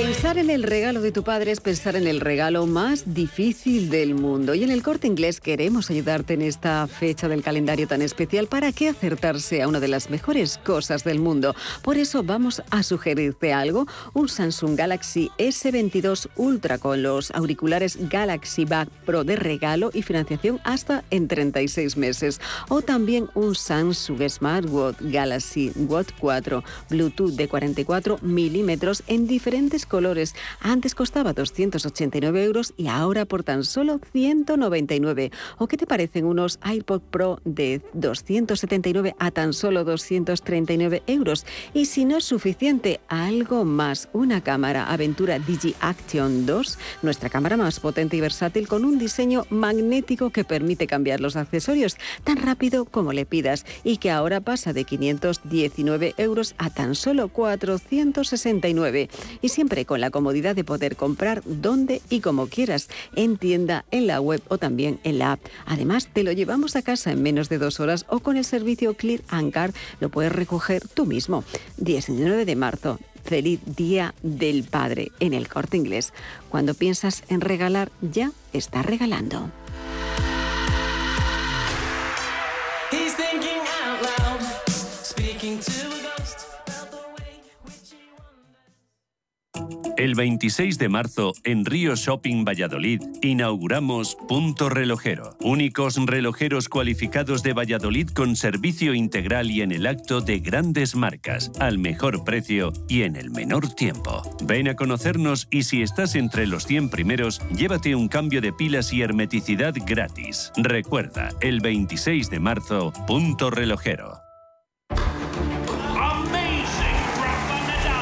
Pensar en el regalo de tu padre es pensar en el regalo más difícil del mundo. Y en el corte inglés queremos ayudarte en esta fecha del calendario tan especial para que acertarse a una de las mejores cosas del mundo. Por eso vamos a sugerirte algo: un Samsung Galaxy S22 Ultra con los auriculares Galaxy Back Pro de regalo y financiación hasta en 36 meses. O también un Samsung Smartwatch Galaxy Watch 4 Bluetooth de 44 milímetros en diferentes colores. Antes costaba 289 euros y ahora por tan solo 199. ¿O qué te parecen unos iPod Pro de 279 a tan solo 239 euros? Y si no es suficiente, algo más. Una cámara Aventura Digi Action 2, nuestra cámara más potente y versátil con un diseño magnético que permite cambiar los accesorios tan rápido como le pidas y que ahora pasa de 519 euros a tan solo 469. Y siempre con la comodidad de poder comprar donde y como quieras, en tienda, en la web o también en la app. Además, te lo llevamos a casa en menos de dos horas o con el servicio Clear Car lo puedes recoger tú mismo. 19 de marzo, feliz Día del Padre en el corte inglés. Cuando piensas en regalar, ya estás regalando. El 26 de marzo, en Río Shopping Valladolid, inauguramos Punto Relojero. Únicos relojeros cualificados de Valladolid con servicio integral y en el acto de grandes marcas, al mejor precio y en el menor tiempo. Ven a conocernos y si estás entre los 100 primeros, llévate un cambio de pilas y hermeticidad gratis. Recuerda, el 26 de marzo, Punto Relojero.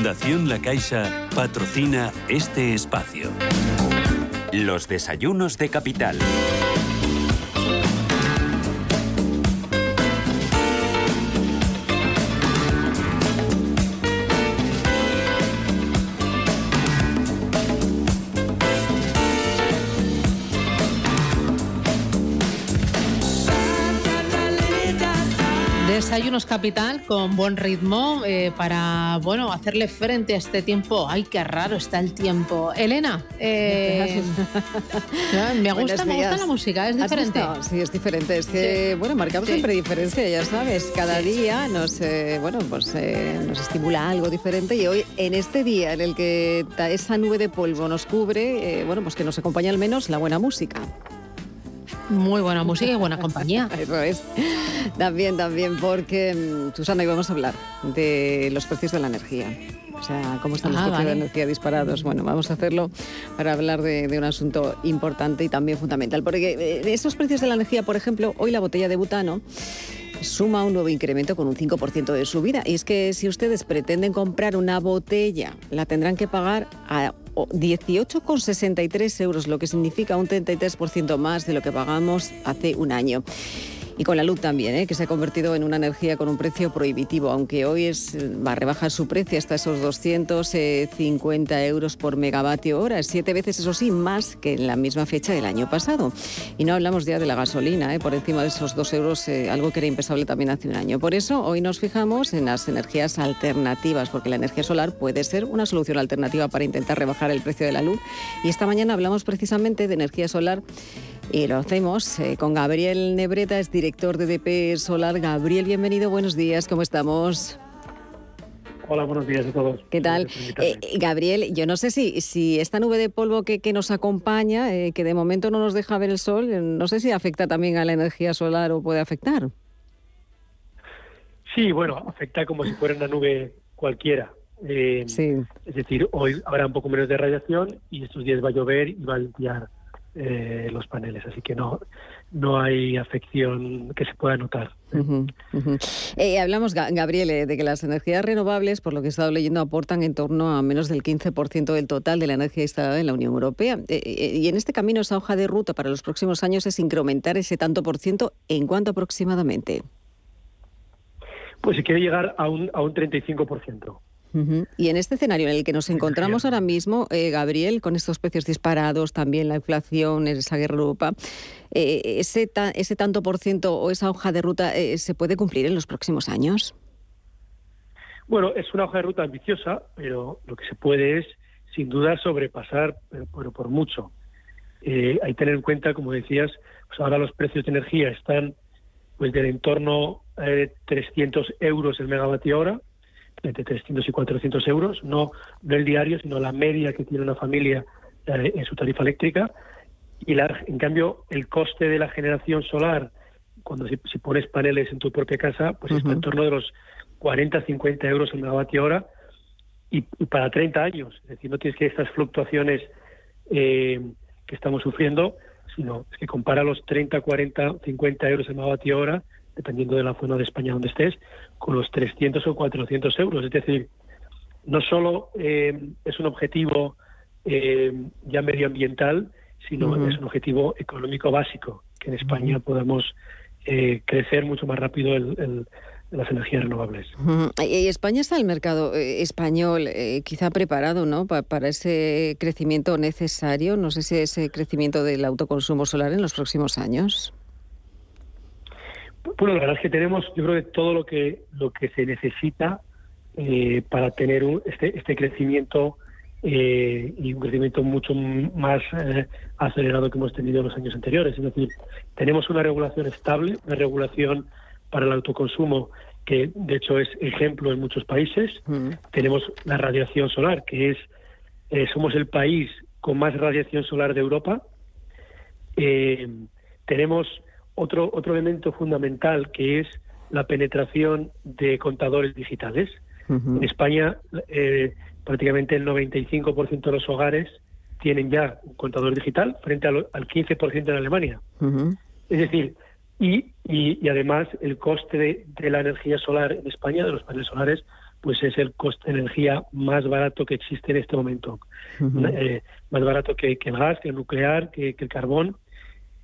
Fundación La Caixa patrocina este espacio. Los desayunos de capital. Desayunos Capital con buen ritmo eh, para bueno hacerle frente a este tiempo. Ay, qué raro está el tiempo. Elena, eh, me gusta, me gusta la música, es diferente. Sí, es diferente. Es que bueno, marcamos siempre diferencia, ya sabes. Cada día nos eh, bueno pues nos estimula algo diferente y hoy en este día en el que esa nube de polvo nos cubre, bueno pues que nos acompaña al menos la buena música. Muy buena música y buena compañía. Eso es. También, también, porque, mm, Susana, hoy vamos a hablar de los precios de la energía. O sea, cómo están los ah, precios de la energía disparados. Bueno, vamos a hacerlo para hablar de, un asunto importante y también fundamental. Porque eh, esos precios de la energía, por ejemplo, hoy la botella de butano suma un nuevo incremento con un 5% de subida. Y es que si ustedes pretenden comprar una botella, la tendrán que pagar a 18,63 euros, lo que significa un 33% más de lo que pagamos hace un año. Y con la luz también, ¿eh? que se ha convertido en una energía con un precio prohibitivo, aunque hoy es, va a rebajar su precio hasta esos 250 euros por megavatio hora, siete veces, eso sí, más que en la misma fecha del año pasado. Y no hablamos ya de la gasolina, ¿eh? por encima de esos dos euros, eh, algo que era impensable también hace un año. Por eso hoy nos fijamos en las energías alternativas, porque la energía solar puede ser una solución alternativa para intentar rebajar el precio de la luz. Y esta mañana hablamos precisamente de energía solar y lo hacemos eh, con Gabriel Nebreta, es director de DP Solar. Gabriel, bienvenido, buenos días, ¿cómo estamos? Hola, buenos días a todos. ¿Qué tal? Eh, Gabriel, yo no sé si, si esta nube de polvo que, que nos acompaña, eh, que de momento no nos deja ver el sol, no sé si afecta también a la energía solar o puede afectar. Sí, bueno, afecta como si fuera una nube cualquiera. Eh, sí. Es decir, hoy habrá un poco menos de radiación y estos días va a llover y va a limpiar eh, los paneles, así que no, no hay afección que se pueda notar. Eh, hablamos, Gabriel, de que las energías renovables, por lo que he estado leyendo, aportan en torno a menos del 15% del total de la energía instalada en la Unión Europea. y en este camino, esa hoja de ruta para los próximos años es incrementar ese tanto por ciento en cuánto aproximadamente. Pues se quiere llegar a un, a un 35%. Y en este escenario en el que nos encontramos ahora mismo, eh, Gabriel, con estos precios disparados, también la inflación, esa guerra Europa, eh, ese, ese tanto por ciento o esa hoja de ruta eh, se puede cumplir en los próximos años? Bueno, es una hoja de ruta ambiciosa, pero lo que se puede es, sin duda, sobrepasar, pero, por mucho. hay que tener en cuenta, como decías, pues ahora los precios de energía están pues del entorno de 300 euros el megavatio hora, entre 300 y 400 euros, no, no el diario, sino la media que tiene una familia eh, en su tarifa eléctrica. Y la, en cambio, el coste de la generación solar, cuando si, pones paneles en tu propia casa, pues está en torno de los 40, 50 euros el megavatio hora y, para 30 años. Es decir, no tienes que estas fluctuaciones eh, que estamos sufriendo, sino es que compara los 30, 40, 50 euros el megavatio hora dependiendo de la zona de España donde estés, con los 300 o 400 euros. Es decir, no solo eh, es un objetivo eh, ya medioambiental, sino es un objetivo económico básico, que en España podamos eh, crecer mucho más rápido el, las energías renovables. Y España está el mercado español quizá preparado ¿no? para ese crecimiento necesario, no sé si ese crecimiento del autoconsumo solar en los próximos años. Bueno, la verdad es que tenemos, yo creo que todo lo que lo que se necesita eh, para tener este, este crecimiento eh, y un crecimiento mucho más eh, acelerado que hemos tenido en los años anteriores. Es decir, tenemos una regulación estable, una regulación para el autoconsumo que de hecho es ejemplo en muchos países. Mm. Tenemos la radiación solar, que es somos el país con más radiación solar de Europa. tenemos otro, otro elemento fundamental que es la penetración de contadores digitales. En España, eh, prácticamente el 95% de los hogares tienen ya un contador digital frente al, 15% en Alemania. Es decir, y, y, además el coste de, la energía solar en España, de los paneles solares, pues es el coste de energía más barato que existe en este momento. Eh, más barato que, que, el gas, que el nuclear, que el carbón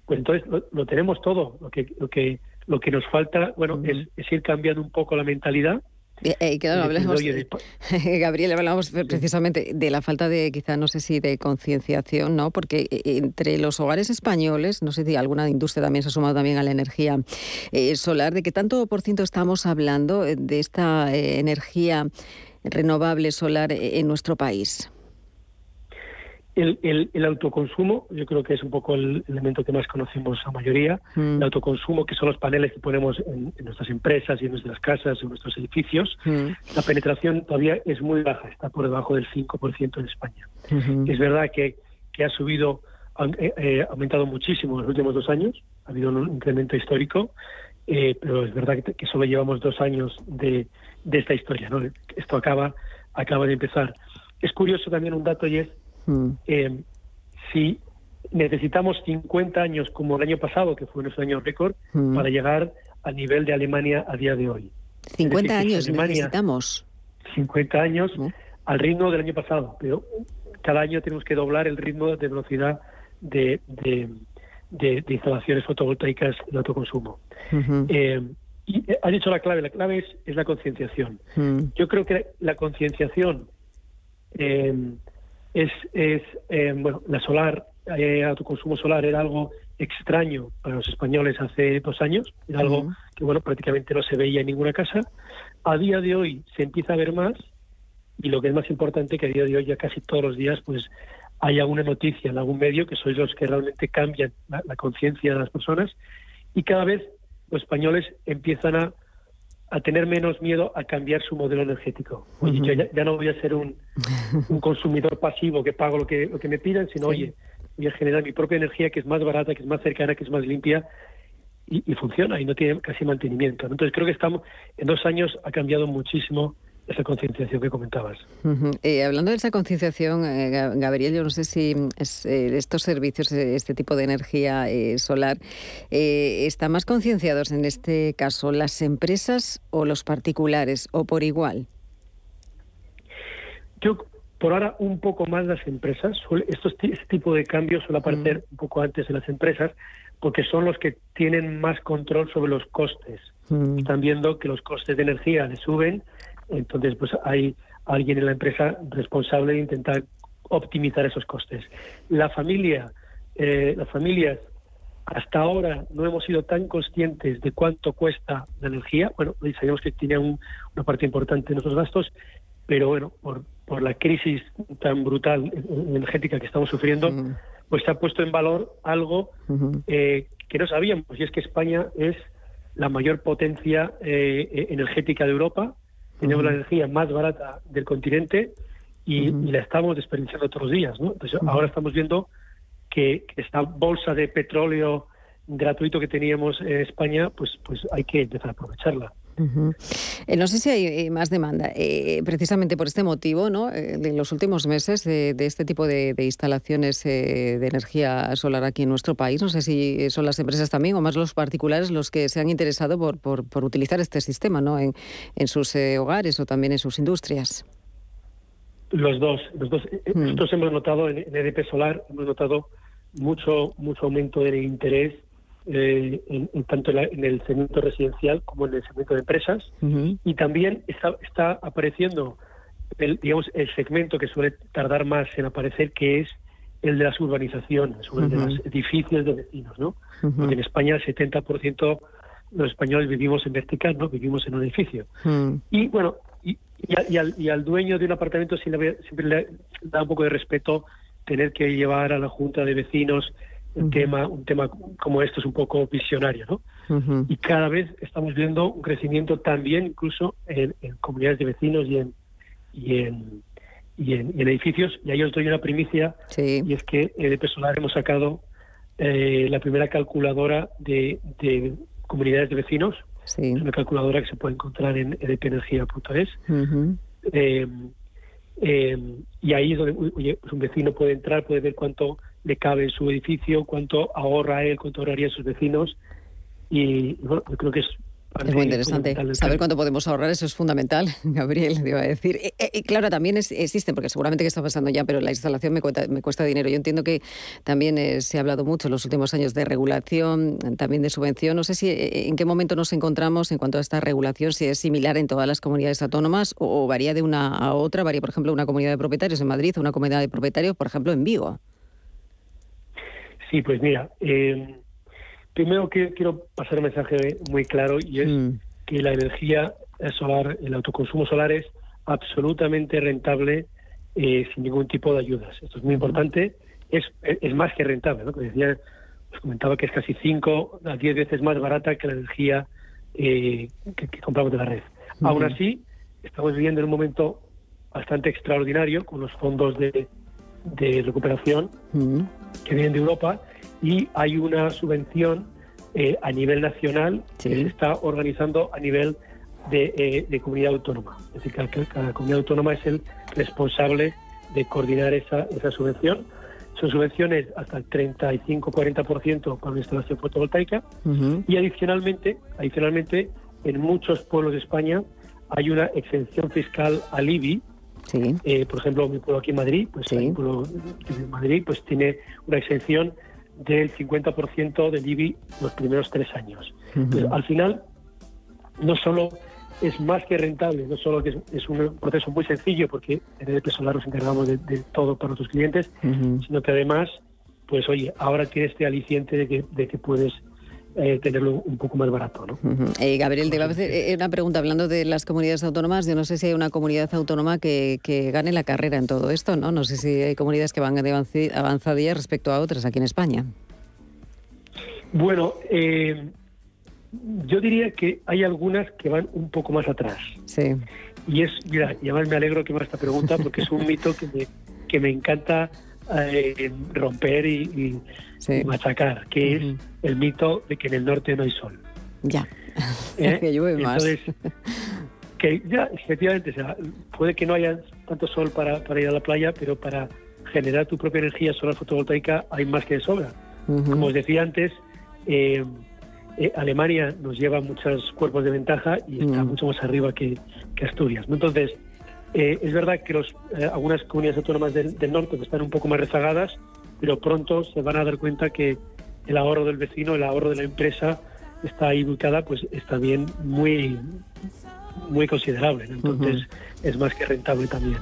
pues entonces lo, tenemos todo. Lo que, lo que, lo que nos falta, bueno, es, ir cambiando un poco la mentalidad. Eh, eh claro, hablamos, Gabriel, hablamos precisamente de la falta de, quizá, no sé si de concienciación, ¿no? Porque eh, entre los hogares españoles, no sé si alguna industria también se ha sumado también a la energía eh, solar, ¿de qué tanto por ciento estamos hablando de esta energía renovable solar en nuestro país? El, el, autoconsumo, yo creo que es un poco el elemento que más conocemos la mayoría. Mm. El autoconsumo, que son los paneles que ponemos en, nuestras empresas y en nuestras casas, en nuestros edificios. Mm. La penetración todavía es muy baja, está por debajo del 5% en España. Es verdad que, que ha subido, ha eh, eh, aumentado muchísimo en los últimos dos años, ha habido un incremento histórico, eh, pero es verdad que, que, solo llevamos dos años de, de esta historia. ¿no? Esto acaba, acaba de empezar. Es curioso también un dato y es Mm. Eh, si necesitamos 50 años como el año pasado, que fue nuestro año récord, mm. para llegar al nivel de Alemania a día de hoy. 50 años necesitamos. 50 años al ritmo del año pasado, pero cada año tenemos que doblar el ritmo de velocidad de, de, instalaciones fotovoltaicas de autoconsumo. Eh, y has dicho la clave, la clave es, es la concienciación. Mm. Yo creo que la concienciación eh, es, es eh, bueno, la solar, eh, autoconsumo solar era algo extraño para los españoles hace dos años, era algo que bueno prácticamente no se veía en ninguna casa. A día de hoy se empieza a ver más y lo que es más importante que a día de hoy ya casi todos los días pues hay alguna noticia en algún medio que sois los que realmente cambian la, conciencia de las personas y cada vez los españoles empiezan a, a tener menos miedo a cambiar su modelo energético. Oye, yo ya, no voy a ser un, consumidor pasivo que pago lo que, lo que me pidan, sino, oye, voy a generar mi propia energía que es más barata, que es más cercana, que es más limpia y, funciona y no tiene casi mantenimiento. Entonces creo que estamos, en dos años ha cambiado muchísimo esa concienciación que comentabas. Eh, hablando de esa concienciación, eh, Gabriel, yo no sé si eh, estos servicios, este tipo de energía solar, están más concienciados en este caso las empresas o los particulares o por igual. Yo por ahora un poco más las empresas. Estos, este tipo de cambios suele aparecer un poco antes de las empresas porque son los que tienen más control sobre los costes. Están viendo que los costes de energía le suben entonces, pues hay alguien en la empresa responsable de intentar optimizar esos costes. La familia, eh, las familias, hasta ahora no hemos sido tan conscientes de cuánto cuesta la energía. Bueno, sabemos que tiene una parte importante de nuestros gastos, pero bueno, por, por la crisis tan brutal energética que estamos sufriendo, pues se ha puesto en valor algo eh, que no sabíamos, y es que España es la mayor potencia eh, energética de Europa, tenemos la energía más barata del continente y, la estamos desperdiciando todos los días. ¿no? Entonces, ahora estamos viendo que, esta bolsa de petróleo gratuito que teníamos en España, pues, pues hay que empezar a aprovecharla. Eh, no sé si hay eh, más demanda, eh, precisamente por este motivo, ¿no? en los últimos meses de, este tipo de, instalaciones de energía solar aquí en nuestro país. No sé si son las empresas también o más los particulares los que se han interesado por, por, utilizar este sistema ¿no? en, en sus hogares o también en sus industrias. Los dos, los dos. Hmm. Nosotros hemos notado en, en EDP Solar, hemos notado mucho, mucho aumento del interés eh, en, tanto en, el segmento residencial como en el segmento de empresas. Y también está, está apareciendo el, digamos, el segmento que suele tardar más en aparecer, que es el de las urbanizaciones, el de los edificios de vecinos, ¿no? Porque en España el 70% de los españoles vivimos en vertical, ¿no? Vivimos en un edificio. Y bueno, y, y, al, dueño de un apartamento siempre le da un poco de respeto tener que llevar a la junta de vecinos un tema un tema como esto es un poco visionario, ¿no? Y cada vez estamos viendo un crecimiento también incluso en, comunidades de vecinos y en y en, y en, edificios. Y ahí os doy una primicia y es que EDP Solar hemos sacado eh, la primera calculadora de, de comunidades de vecinos. Es una calculadora que se puede encontrar en edpenergia.es. Eh, eh, y ahí es donde pues un vecino puede entrar, puede ver cuánto le cabe en su edificio, cuánto ahorra él, cuánto ahorraría sus vecinos. Y bueno, yo creo que es es muy interesante. Saber cuánto podemos ahorrar, eso es fundamental, Gabriel, te iba a decir. Y, claro, también es, existen, porque seguramente que está pasando ya, pero la instalación me cuesta, me cuesta dinero. Yo entiendo que también eh, se ha hablado mucho en los últimos años de regulación, también de subvención. No sé si eh, en qué momento nos encontramos en cuanto a esta regulación, si es similar en todas las comunidades autónomas o, varía de una a otra. Varía, por ejemplo, una comunidad de propietarios en Madrid o una comunidad de propietarios, por ejemplo, en Vigo. Sí, pues mira, eh, primero que, quiero pasar un mensaje muy claro y es mm. que la energía solar, el autoconsumo solar es absolutamente rentable eh, sin ningún tipo de ayudas. Esto es muy importante, es, es más que rentable, ¿no? decía, os comentaba que es casi 5 a 10 veces más barata que la energía eh, que, compramos de la red. Aún así, estamos viviendo en un momento bastante extraordinario con los fondos de, de recuperación que vienen de Europa y hay una subvención eh, a nivel nacional que se está organizando a nivel de, eh, comunidad autónoma. Es decir, que cada, comunidad autónoma es el responsable de coordinar esa, esa subvención. Son subvenciones hasta el 35-40% para una instalación fotovoltaica y adicionalmente, adicionalmente, en muchos pueblos de España hay una exención fiscal al IBI, eh, por ejemplo, mi pueblo aquí en Madrid, pues mi pueblo de Madrid, pues tiene una exención del 50% del IBI los primeros tres años. al final, no solo es más que rentable, no solo que es, un proceso muy sencillo, porque en el Solar nos encargamos de, todo para nuestros clientes, sino que además, pues oye, ahora tiene este aliciente de que, de que puedes eh, tenerlo un poco más barato. ¿no? Eh, Gabriel, te iba a hacer eh, una pregunta hablando de las comunidades autónomas. Yo no sé si hay una comunidad autónoma que, gane la carrera en todo esto, ¿no? No sé si hay comunidades que van de avanzadilla respecto a otras aquí en España. Bueno, yo diría que hay algunas que van un poco más atrás. Sí. Y es, mira, y además me alegro que me haga esta pregunta porque es un mito que me, que me encanta eh, romper y, machacar, que es el mito de que en el norte no hay sol. Ya, ¿Eh? que llueve más. Entonces, que ya, efectivamente, puede que no haya tanto sol para, para, ir a la playa, pero para generar tu propia energía solar fotovoltaica hay más que de sobra. Como os decía antes, eh, eh, Alemania nos lleva muchos cuerpos de ventaja y está mm. mucho más arriba que, Asturias. Entonces, eh, es verdad que los, algunas comunidades autónomas del, norte están un poco más rezagadas, pero pronto se van a dar cuenta que el ahorro del vecino, el ahorro de la empresa está ahí ubicada, pues está bien muy muy considerable. Entonces, es más que rentable también.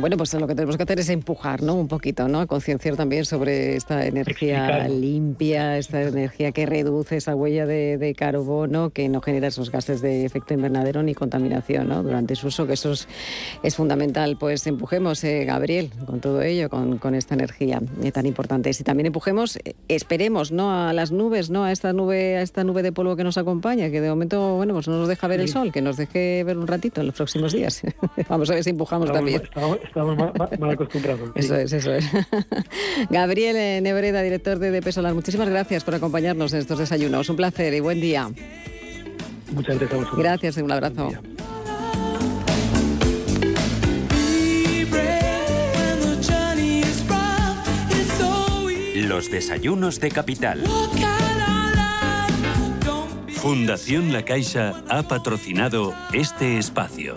Bueno, pues lo que tenemos que hacer es empujar, ¿no? Un poquito, ¿no? Concienciar también sobre esta energía limpia, esta energía que reduce esa huella de, carbono, que no genera esos gases de efecto invernadero ni contaminación, ¿no? Durante su uso, que eso es, fundamental. Pues empujemos, eh, Gabriel, con todo ello, con, esta energía eh, tan importante. Y también empujemos, eh, esperemos, ¿no? A las nubes, ¿no? A esta nube, a esta nube de polvo que nos acompaña, que de momento, bueno, pues no nos deja ver el sol, que nos deje ver un ratito en los próximos días. Vamos a ver si empujamos también. Estamos, mal, acostumbrados. Eso es, eso es. Gabriel Nebreda, director de DP Solar, muchísimas gracias por acompañarnos en estos desayunos. Un placer y buen día. Muchas gracias a vosotros. Gracias y un abrazo. Los desayunos de capital. Fundación La Caixa ha patrocinado este espacio.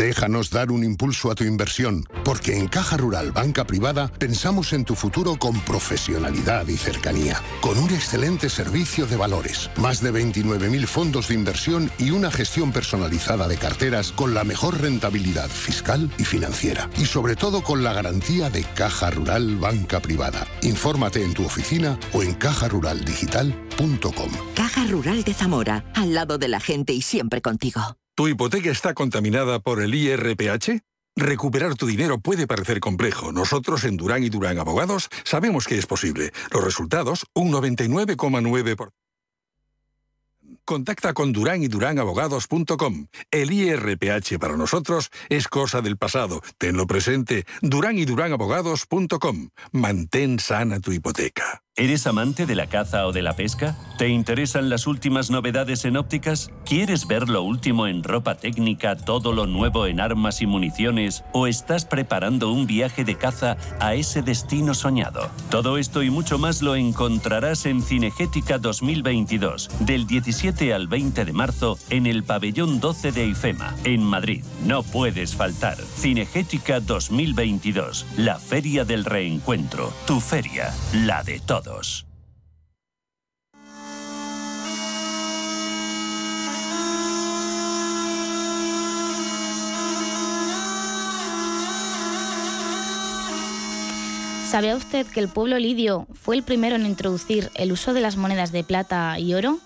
Déjanos dar un impulso a tu inversión, porque en Caja Rural Banca Privada pensamos en tu futuro con profesionalidad y cercanía, con un excelente servicio de valores, más de 29.000 fondos de inversión y una gestión personalizada de carteras con la mejor rentabilidad fiscal y financiera, y sobre todo con la garantía de Caja Rural Banca Privada. Infórmate en tu oficina o en cajaruraldigital.com. Caja Rural de Zamora, al lado de la gente y siempre contigo. ¿Tu hipoteca está contaminada por el IRPH? Recuperar tu dinero puede parecer complejo. Nosotros en Durán y Durán Abogados sabemos que es posible. Los resultados, un 99,9%. Contacta con Durán y Abogados.com. El IRPH para nosotros es cosa del pasado. Tenlo presente. Durán y Abogados.com. Mantén sana tu hipoteca. ¿Eres amante de la caza o de la pesca? ¿Te interesan las últimas novedades en ópticas? ¿Quieres ver lo último en ropa técnica, todo lo nuevo en armas y municiones? ¿O estás preparando un viaje de caza a ese destino soñado? Todo esto y mucho más lo encontrarás en Cinegética 2022, del 17 al 20 de marzo, en el pabellón 12 de IFEMA, en Madrid. No puedes faltar. Cinegética 2022, la feria del reencuentro. Tu feria, la de ¿Sabía usted que el pueblo lidio fue el primero en introducir el uso de las monedas de plata y oro?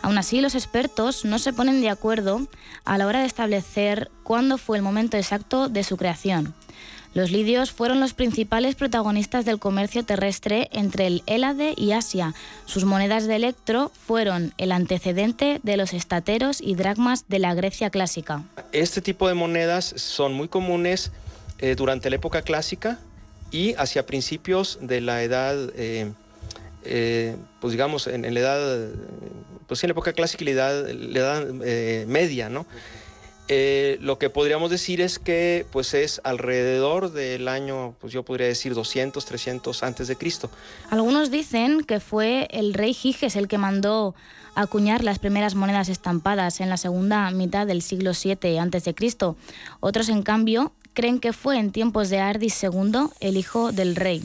Aún así, los expertos no se ponen de acuerdo a la hora de establecer cuándo fue el momento exacto de su creación. Los lidios fueron los principales protagonistas del comercio terrestre entre el Hélade y Asia. Sus monedas de electro fueron el antecedente de los estateros y dracmas de la Grecia clásica. Este tipo de monedas son muy comunes eh, durante la época clásica y hacia principios de la edad, eh, eh, pues digamos, en, la edad, pues en la época clásica y la edad, la edad media, ¿no? Eh, lo que podríamos decir es que pues es alrededor del año, pues yo podría decir 200, 300 antes de Cristo. Algunos dicen que fue el rey Giges el que mandó acuñar las primeras monedas estampadas en la segunda mitad del siglo VII antes de Cristo. Otros, en cambio, creen que fue en tiempos de Ardis II, el hijo del rey.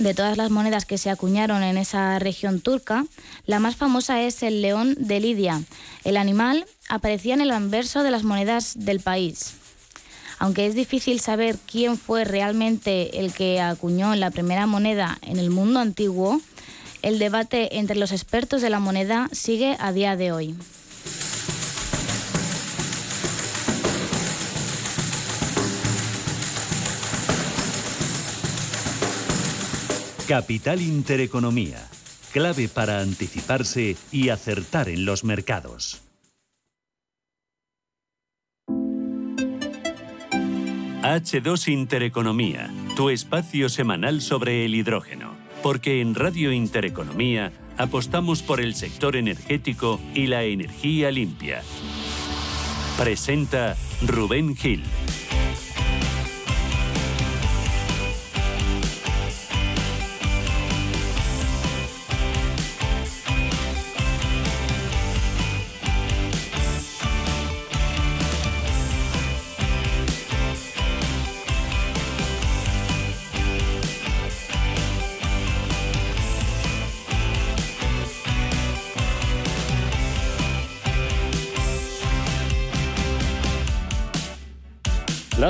De todas las monedas que se acuñaron en esa región turca, la más famosa es el león de Lidia. El animal aparecía en el anverso de las monedas del país. Aunque es difícil saber quién fue realmente el que acuñó la primera moneda en el mundo antiguo, el debate entre los expertos de la moneda sigue a día de hoy. Capital Intereconomía, clave para anticiparse y acertar en los mercados. H2 Intereconomía, tu espacio semanal sobre el hidrógeno. Porque en Radio Intereconomía apostamos por el sector energético y la energía limpia. Presenta Rubén Gil.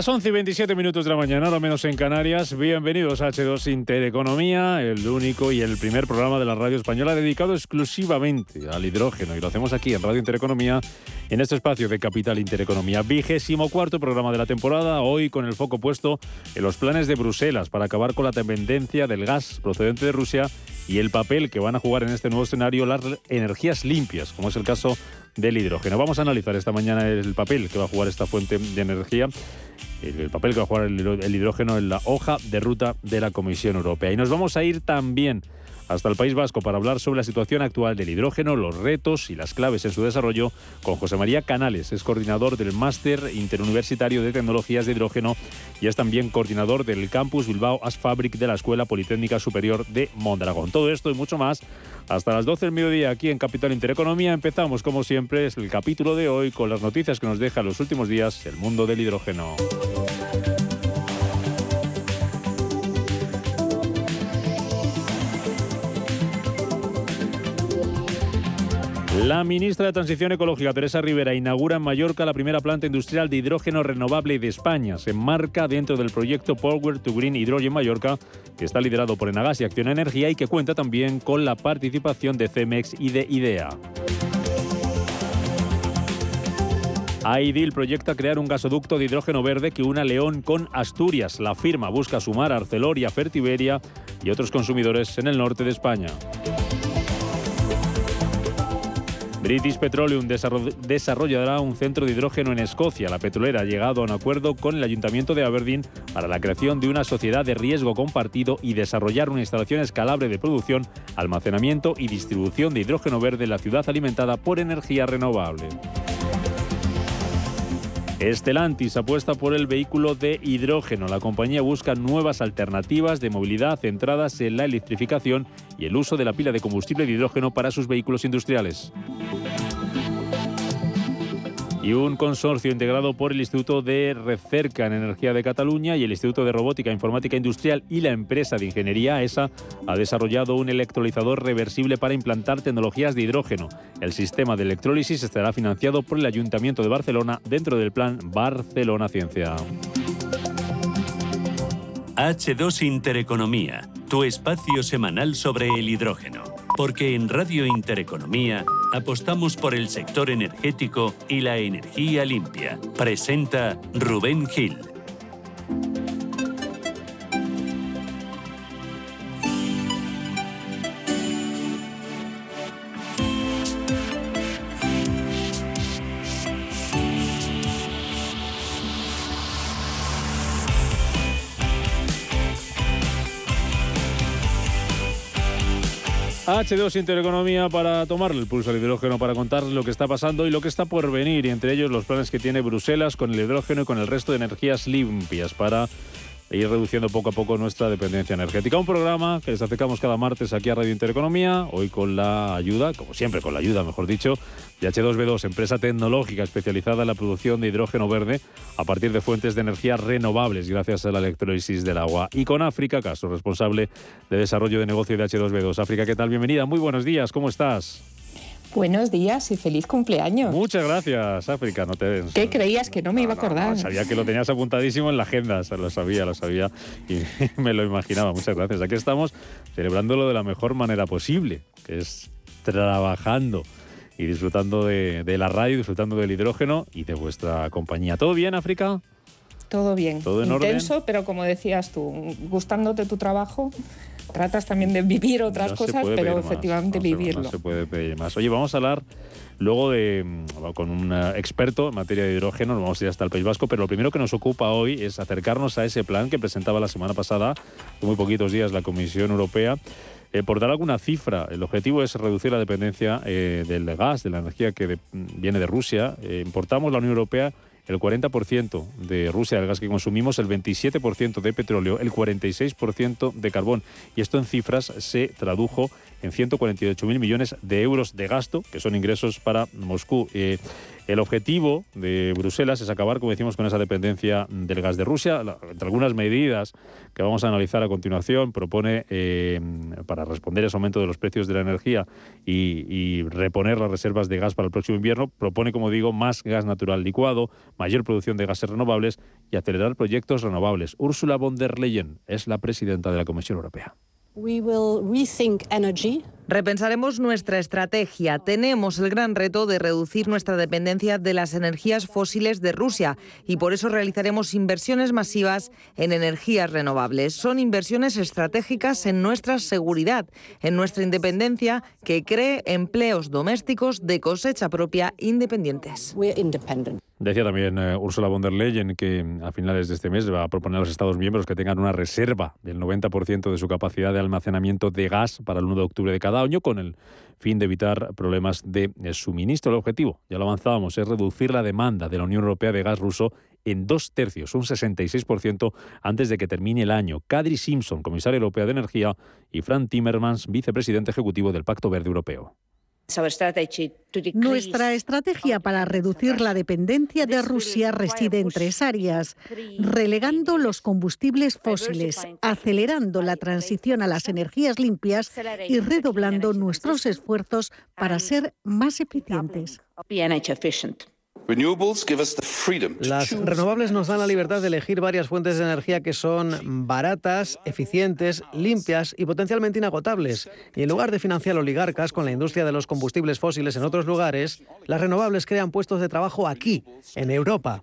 Las 11 y 27 minutos de la mañana, ahora menos en Canarias. Bienvenidos a H2 Intereconomía, el único y el primer programa de la radio española dedicado exclusivamente al hidrógeno. Y lo hacemos aquí en Radio Intereconomía, en este espacio de Capital Intereconomía. Vigésimo cuarto programa de la temporada, hoy con el foco puesto en los planes de Bruselas para acabar con la dependencia del gas procedente de Rusia y el papel que van a jugar en este nuevo escenario las energías limpias, como es el caso del hidrógeno. Vamos a analizar esta mañana el papel que va a jugar esta fuente de energía el papel que va a jugar el hidrógeno en la hoja de ruta de la Comisión Europea. Y nos vamos a ir también hasta el País Vasco para hablar sobre la situación actual del hidrógeno, los retos y las claves en su desarrollo con José María Canales, es coordinador del Máster Interuniversitario de Tecnologías de Hidrógeno y es también coordinador del Campus Bilbao Asfabric de la Escuela Politécnica Superior de Mondragón. Todo esto y mucho más hasta las 12 del mediodía aquí en Capital Intereconomía. Empezamos, como siempre, es el capítulo de hoy con las noticias que nos deja los últimos días el mundo del hidrógeno. La ministra de Transición Ecológica, Teresa Rivera, inaugura en Mallorca la primera planta industrial de hidrógeno renovable de España. Se enmarca dentro del proyecto Power to Green Hydrogen Mallorca, que está liderado por Enagas y Acción Energía y que cuenta también con la participación de Cemex y de IDEA. AIDIL proyecta crear un gasoducto de hidrógeno verde que una León con Asturias. La firma busca sumar a Arcelor y a Fertiberia y otros consumidores en el norte de España. British Petroleum desarrollará un centro de hidrógeno en Escocia. La petrolera ha llegado a un acuerdo con el Ayuntamiento de Aberdeen para la creación de una sociedad de riesgo compartido y desarrollar una instalación escalable de producción, almacenamiento y distribución de hidrógeno verde en la ciudad alimentada por energía renovable. Estelantis apuesta por el vehículo de hidrógeno. La compañía busca nuevas alternativas de movilidad centradas en la electrificación y el uso de la pila de combustible de hidrógeno para sus vehículos industriales y un consorcio integrado por el Instituto de Recerca en Energía de Cataluña y el Instituto de Robótica Informática Industrial y la empresa de ingeniería ESA ha desarrollado un electrolizador reversible para implantar tecnologías de hidrógeno. El sistema de electrólisis estará financiado por el Ayuntamiento de Barcelona dentro del plan Barcelona Ciencia. H2 Intereconomía, tu espacio semanal sobre el hidrógeno. Porque en Radio Intereconomía apostamos por el sector energético y la energía limpia. Presenta Rubén Gil. H2 Intereconomía para tomarle el pulso al hidrógeno, para contarle lo que está pasando y lo que está por venir, y entre ellos los planes que tiene Bruselas con el hidrógeno y con el resto de energías limpias para e ir reduciendo poco a poco nuestra dependencia energética. Un programa que les acercamos cada martes aquí a Radio Intereconomía, hoy con la ayuda, como siempre, con la ayuda, mejor dicho, de H2B2, empresa tecnológica especializada en la producción de hidrógeno verde a partir de fuentes de energía renovables gracias a la electrólisis del agua. Y con África, caso responsable de desarrollo de negocio de H2B2. África, ¿qué tal? Bienvenida, muy buenos días, ¿cómo estás? Buenos días y feliz cumpleaños. Muchas gracias, África. No te... ¿Qué creías que no me iba a acordar? sabía que lo tenías apuntadísimo en la agenda, lo sabía, lo sabía y me lo imaginaba. Muchas gracias. Aquí estamos celebrándolo de la mejor manera posible, que es trabajando y disfrutando de, la radio, disfrutando del hidrógeno y de vuestra compañía. ¿Todo bien, África? Todo bien. ¿Todo en Intenso, pero como decías tú, gustándote tu trabajo, tratas también de vivir otras cosas, pero efectivamente vivirlo. no se puede pedir más. Oye, vamos a hablar luego de mm, con un eh, experto en materia de hidrógeno, nos vamos a ir hasta el País Vasco, pero lo primero que nos ocupa hoy es acercarnos a ese plan que presentaba la semana pasada, muy poquitos días, la Comisión Europea. Eh, por dar alguna cifra, el objetivo es reducir la dependencia eh, del gas, de la energía que viene de Rusia. importamos la Unión Europea el 40% de Rusia del gas que consumimos, el 27% de petróleo, el 46% de carbón. Y esto en cifras se tradujo 148.000 millones de euros de gasto, que son ingresos para Moscú. Eh, el objetivo de Bruselas es acabar, como decimos, con esa dependencia del gas de Rusia. Entre algunas medidas que vamos a analizar a continuación, propone, eh, para responder a ese aumento de los precios de la energía y, y, reponer las reservas de gas para el próximo invierno, propone, como digo, más gas natural licuado, mayor producción de gases renovables y acelerar proyectos renovables. Ursula von der Leyen es la presidenta de la Comisión Europea. we will rethink energy. Repensaremos nuestra estrategia. Tenemos el gran reto de reducir nuestra dependencia de las energías fósiles de Rusia y por eso realizaremos inversiones masivas en energías renovables. Son inversiones estratégicas en nuestra seguridad, en nuestra independencia, que cree empleos domésticos de cosecha propia independientes. Decía también uh, Ursula von der Leyen que a finales de este mes va a proponer a los Estados miembros que tengan una reserva del 90% de su capacidad de almacenamiento de gas para el 1 de octubre de cada año con el fin de evitar problemas de eh, suministro. El objetivo, ya lo avanzábamos, es reducir la demanda de la Unión Europea de gas ruso en dos tercios, un 66% antes de que termine el año. Kadri Simpson, comisaria europea de Energía, y Frank Timmermans, vicepresidente ejecutivo del Pacto Verde Europeo. Nuestra estrategia para reducir la dependencia de Rusia reside en tres áreas, relegando los combustibles fósiles, acelerando la transición a las energías limpias y redoblando nuestros esfuerzos para ser más eficientes. Las renovables nos dan la libertad de elegir varias fuentes de energía que son baratas, eficientes, limpias y potencialmente inagotables. Y en lugar de financiar oligarcas con la industria de los combustibles fósiles en otros lugares, las renovables crean puestos de trabajo aquí, en Europa.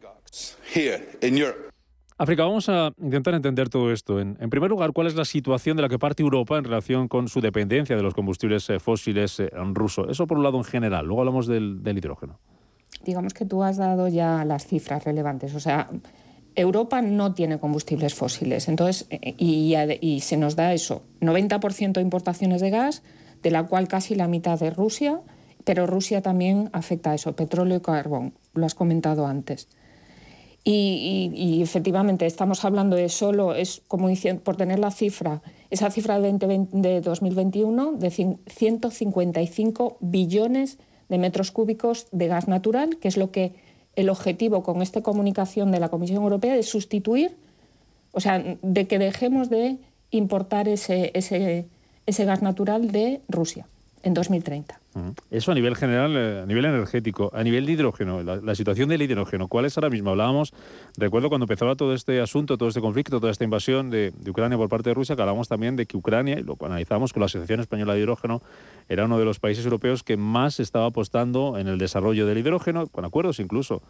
África, vamos a intentar entender todo esto. En, primer lugar, ¿cuál es la situación de la que parte Europa en relación con su dependencia de los combustibles eh, fósiles eh, en ruso? Eso por un lado en general. Luego hablamos del hidrógeno digamos que tú has dado ya las cifras relevantes. O sea, Europa no tiene combustibles fósiles. Entonces, eh, y, se nos da eso, 90% de importaciones de gas, de la cual casi la mitad de Rusia, pero Rusia también afecta a eso, petróleo y carbón, lo has comentado antes. Y, efectivamente estamos hablando de solo, es como diciendo, por tener la cifra, esa cifra de, de 2021 de 155 billones de metros cúbicos de gas natural, que es lo que el objetivo con esta comunicación de la Comisión Europea es sustituir, o sea, de que dejemos de importar ese, ese, ese gas natural de Rusia en 2030. Eso a nivel general, eh, a nivel energético, a nivel de hidrógeno, la, situación del hidrógeno, ¿cuál es ahora mismo? Hablábamos, recuerdo cuando empezaba todo este asunto, todo este conflicto, toda esta invasión de, Ucrania por parte de Rusia, que hablábamos también de que Ucrania, y lo analizamos con la Asociación Española de Hidrógeno, era uno de los países europeos que más estaba apostando en el desarrollo del hidrógeno, con acuerdos incluso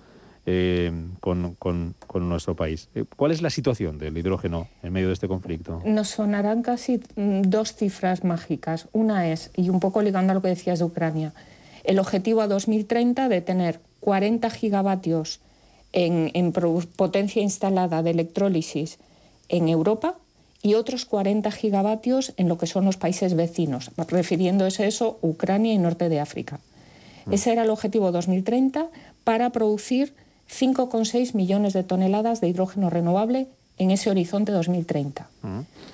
eh, con, con, nuestro país. Eh, ¿Cuál es la situación del hidrógeno en medio de este conflicto? Nos sonarán casi mm, dos cifras mágicas. Una es, y un poco ligando a lo que decías de Ucrania, el objetivo a 2030 de tener 40 gigavatios en, en potencia instalada de electrólisis en Europa y otros 40 gigavatios en lo que son los países vecinos, refiriéndose a eso Ucrania y norte de África. Mm. Ese era el objetivo 2030 para producir 5,6 millones de toneladas de hidrógeno renovable en ese horizonte 2030.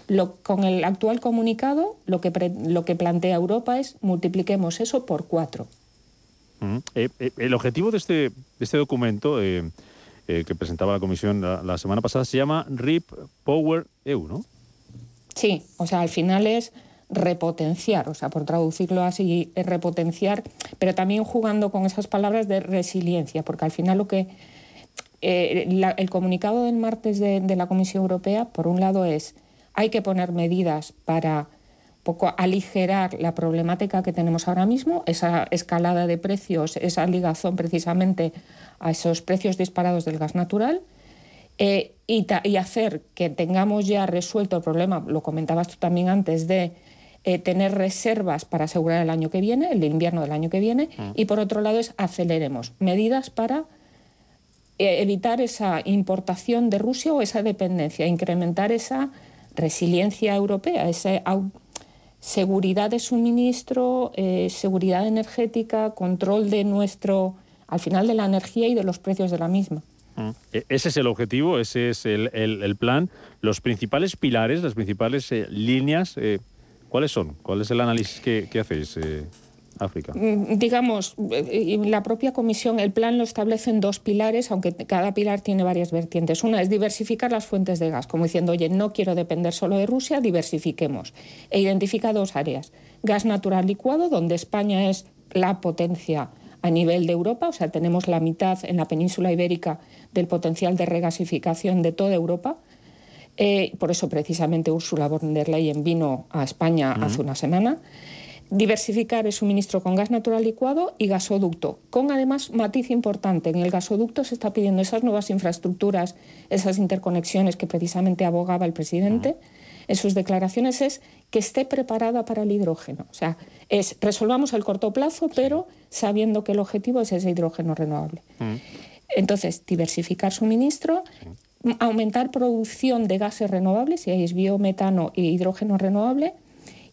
Lo, con el actual comunicado, lo que, lo que plantea Europa es multipliquemos eso por cuatro. Eh, eh, el objetivo de este, este documento eh, que presentaba la Comisión la, semana pasada se llama RIP Power EU, ¿no? Sí, o sea, al final es repotenciar, o sea, por traducirlo así, repotenciar, pero también jugando con esas palabras de resiliencia, porque al final lo que... el comunicado del martes de, la Comisión Europea, por un lado, es hay que poner medidas para poco aligerar la problemática que tenemos ahora mismo, esa escalada de precios, esa ligazón precisamente a esos precios disparados del gas natural, eh, y, hacer que tengamos ya resuelto el problema, lo comentabas tú también antes, de eh, tener reservas para asegurar el año que viene, el invierno del año que viene, mm. y por otro lado es aceleremos medidas para eh, evitar esa importación de Rusia o esa dependencia, incrementar esa resiliencia europea, ese seguridad de suministro, eh, seguridad energética, control de nuestro, al final de la energía y de los precios de la misma. Mm. E, ese es el objetivo, ese es el, plan. Los principales pilares, las principales eh, líneas, eh, ¿cuáles son? ¿Cuál es el análisis que, hacéis? África? Mm, digamos, eh, la propia comisión, el plan lo establece en dos pilares, aunque cada pilar tiene varias vertientes. Una es diversificar las fuentes de gas, como diciendo, oye, no quiero depender solo de Rusia, diversifiquemos. E identifica dos áreas. Gas natural licuado, donde España es la potencia a nivel de Europa, o sea, tenemos la mitad en la península ibérica del potencial de regasificación de toda Europa. Eh, por eso precisamente Ursula von der Leyen vino a España hace una semana diversificar el suministro con gas natural licuado y gasoducto, con además matiz importante. En el gasoducto se está pidiendo esas nuevas infraestructuras, esas interconexiones que precisamente abogaba el presidente. En sus declaraciones es que esté preparada para el hidrógeno. O sea, es resolvamos el corto plazo, pero sabiendo que el objetivo es ese hidrógeno renovable. Entonces, diversificar suministro, aumentar producción de gases renovables, si hay biometano e hidrógeno renovable,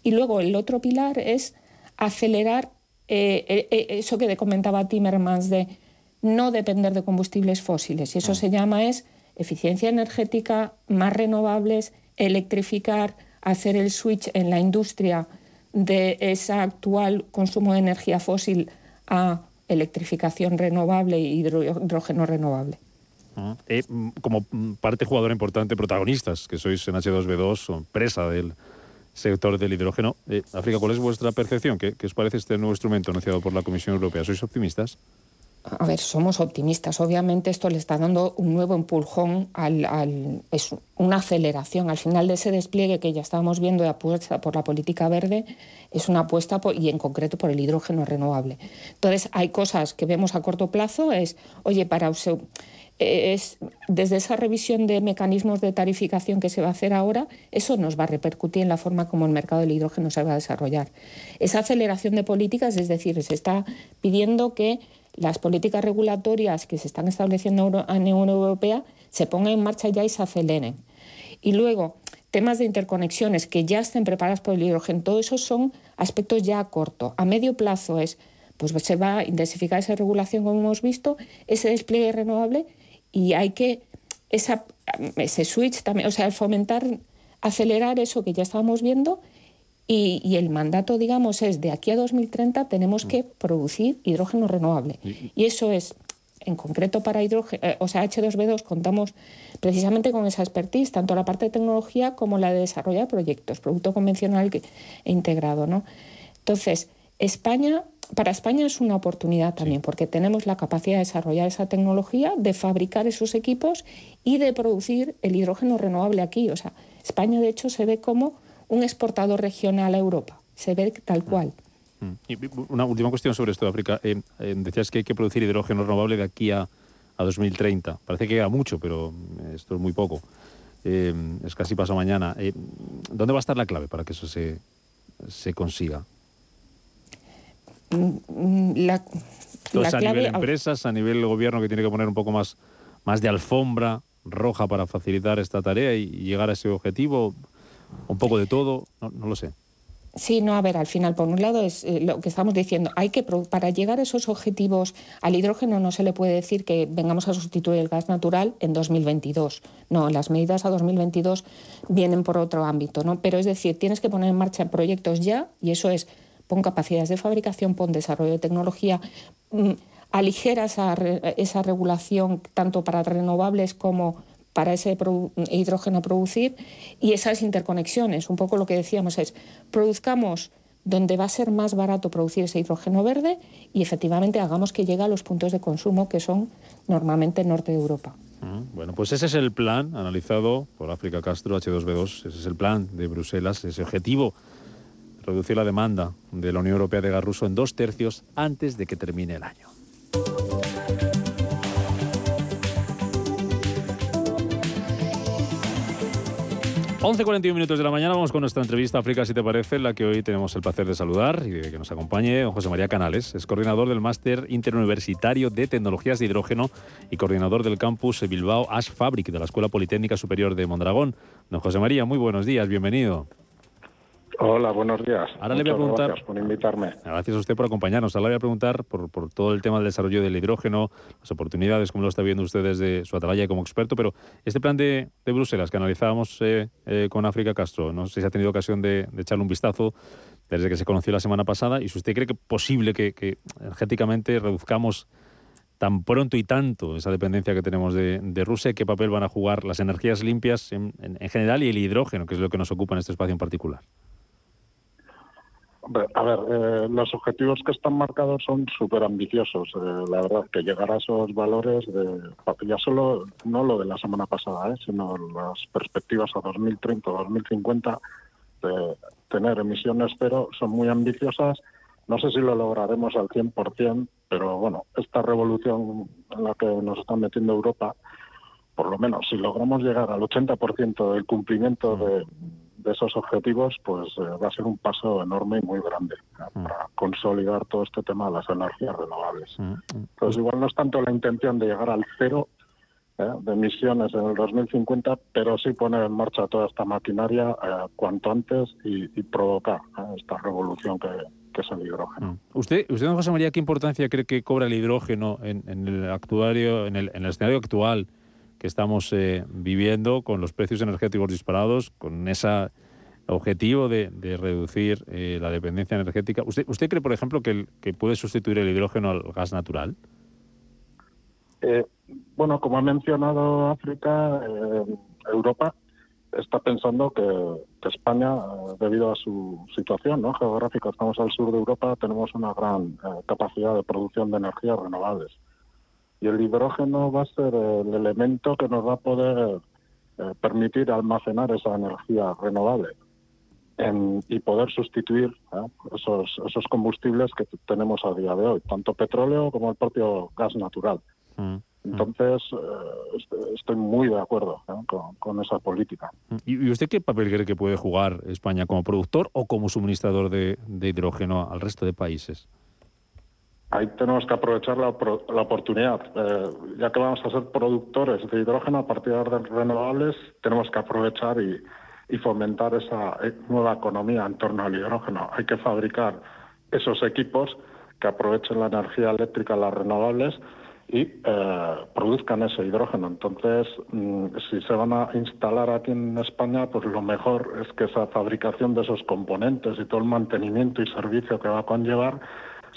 y luego el otro pilar es acelerar eh, eh, eh, eso que comentaba Timmermans de no depender de combustibles fósiles. Y eso se llama es eficiencia energética, más renovables, electrificar, hacer el switch en la industria de ese actual consumo de energía fósil a electrificación renovable e hidrógeno renovable. Ah. como parte jugadora importante, protagonistas, que sois en H2B2, presa del, sector del hidrógeno. Eh, África, ¿cuál es vuestra percepción? ¿Qué, os parece este nuevo instrumento anunciado por la Comisión Europea? ¿Sois optimistas? A ver, somos optimistas. Obviamente esto le está dando un nuevo empujón, al, es una aceleración. Al final de ese despliegue que ya estábamos viendo de apuesta por la política verde, es una apuesta y en concreto por el hidrógeno renovable. Entonces hay cosas que vemos a corto plazo, es, oye, para es, desde esa revisión de mecanismos de tarificación que se va a hacer ahora, eso nos va a repercutir en la forma como el mercado del hidrógeno se va a desarrollar. Esa aceleración de políticas, es decir, se está pidiendo que las políticas regulatorias que se están estableciendo en la Unión Europea se pongan en marcha ya y se aceleren. Y luego, temas de interconexiones que ya estén preparadas por el hidrógeno, todo eso son aspectos ya a corto. A medio plazo es, pues se va a intensificar esa regulación como hemos visto, ese despliegue renovable y hay que esa, ese switch también, o sea, fomentar, acelerar eso que ya estábamos viendo y, y, el mandato, digamos, es de aquí a 2030 tenemos que producir hidrógeno renovable. Y eso es, en concreto para hidrógeno, eh, o sea, H2B2 contamos precisamente con esa expertise, tanto la parte de tecnología como la de desarrollar proyectos, producto convencional e integrado, ¿no? Entonces, España para España es una oportunidad también, porque tenemos la capacidad de desarrollar esa tecnología, de fabricar esos equipos y de producir el hidrógeno renovable aquí. O sea, España de hecho se ve como un exportador regional a Europa, se ve tal cual. Mm. Y una última cuestión sobre esto de África. Eh, eh, decías que hay que producir hidrógeno renovable de aquí a, 2030. Parece que queda mucho, pero esto es muy poco. Eh, es casi pasa mañana. ¿Dónde va a estar la clave para que eso se, se consiga? Mm, la, a nivel empresas, a nivel gobierno que tiene que poner un poco más, más de alfombra roja para facilitar esta tarea y llegar a ese objetivo, un poco de todo, no, lo sé. Sí, no, a ver, al final, por un lado es eh, lo que estamos diciendo, hay que para llegar a esos objetivos al hidrógeno no se le puede decir que vengamos a sustituir el gas natural en 2022. No, las medidas a 2022 vienen por otro ámbito, ¿no? Pero es decir, tienes que poner en marcha proyectos ya y eso es pon capacidades de fabricación, pon desarrollo de tecnología, mm, aligera esa, esa regulación tanto para renovables como para ese hidrógeno producir y esas interconexiones. Un poco lo que decíamos es, produzcamos donde va a ser más barato producir ese hidrógeno verde y efectivamente hagamos que llegue a los puntos de consumo que son normalmente norte de Europa. Mm, bueno, pues ese es el plan analizado por África Castro H2B2, ese es el plan de Bruselas, ese objetivo, reducir la demanda de la Unión Europea de gas ruso en dos tercios antes de que termine el año. 11.41 minutos de la mañana vamos con nuestra entrevista África, si te parece, la que hoy tenemos el placer de saludar y de que nos acompañe don José María Canales. Es coordinador del Máster Interuniversitario de Tecnologías de Hidrógeno y coordinador del campus Bilbao Ash Fabric de la Escuela Politécnica Superior de Mondragón. Don José María, muy buenos días, bienvenido. Hola, buenos días. Ahora le voy a preguntar. Gracias por invitarme. Gracias a usted por acompañarnos. Ahora le voy a preguntar por, por, todo el tema del desarrollo del hidrógeno, las oportunidades, como lo está viendo usted desde su atalaya como experto. Pero este plan de, de Bruselas que analizábamos eh, eh, con África Castro, no sé si ha tenido ocasión de, echarle un vistazo desde que se conoció la semana pasada. Y si usted cree que es posible que, que energéticamente reduzcamos tan pronto y tanto esa dependencia que tenemos de, de Rusia, qué papel van a jugar las energías limpias en, en general y el hidrógeno, que es lo que nos ocupa en este espacio en particular. A ver, eh, los objetivos que están marcados son súper ambiciosos. Eh, la verdad, que llegar a esos valores, de, ya solo, no lo de la semana pasada, eh, sino las perspectivas a 2030 o 2050 de tener emisiones cero son muy ambiciosas. No sé si lo lograremos al 100%, pero bueno, esta revolución en la que nos está metiendo Europa, por lo menos si logramos llegar al 80% del cumplimiento de de esos objetivos, pues eh, va a ser un paso enorme y muy grande mm. para consolidar todo este tema de las energías renovables. Mm, mm. Entonces, igual no es tanto la intención de llegar al cero ¿eh? de emisiones en el 2050, pero sí poner en marcha toda esta maquinaria eh, cuanto antes y, provocar esta revolución que, es el hidrógeno. ¿Usted, usted, don José María, qué importancia cree que cobra el hidrógeno en, el actuario, en el, en el escenario actual? Que estamos eh, viviendo con los precios energéticos disparados, con ese objetivo de, reducir eh, la dependencia energética. ¿Usted, ¿Usted cree, por ejemplo, que, puede sustituir el hidrógeno al gas natural? Eh, bueno, como ha mencionado África, Europa está pensando que, España, debido a su situación geográfica, estamos al sur de Europa, tenemos una gran capacidad de producción de energías renovables y el hidrógeno va a ser el elemento que nos va a poder eh, permitir almacenar esa energía renovable y poder sustituir ¿eh? esos, esos combustibles que tenemos a día de hoy, tanto petróleo como el propio gas natural. Mm, mm. Entonces, eh, estoy muy de acuerdo con, esa política. Mm. ¿Y usted qué papel cree que puede jugar España como productor o como suministrador de hidrógeno al resto de países? Ahí tenemos que aprovechar la, oportunidad. Eh, ya que vamos a ser productores de hidrógeno a partir de renovables, tenemos que aprovechar y, fomentar esa eh, nueva economía en torno al hidrógeno. Hay que fabricar esos equipos que aprovechen la energía eléctrica, las renovables, y eh, produzcan ese hidrógeno. Entonces, mm, si se van a instalar aquí en España, pues lo mejor es que esa fabricación de esos componentes y todo el mantenimiento y servicio que va a conllevar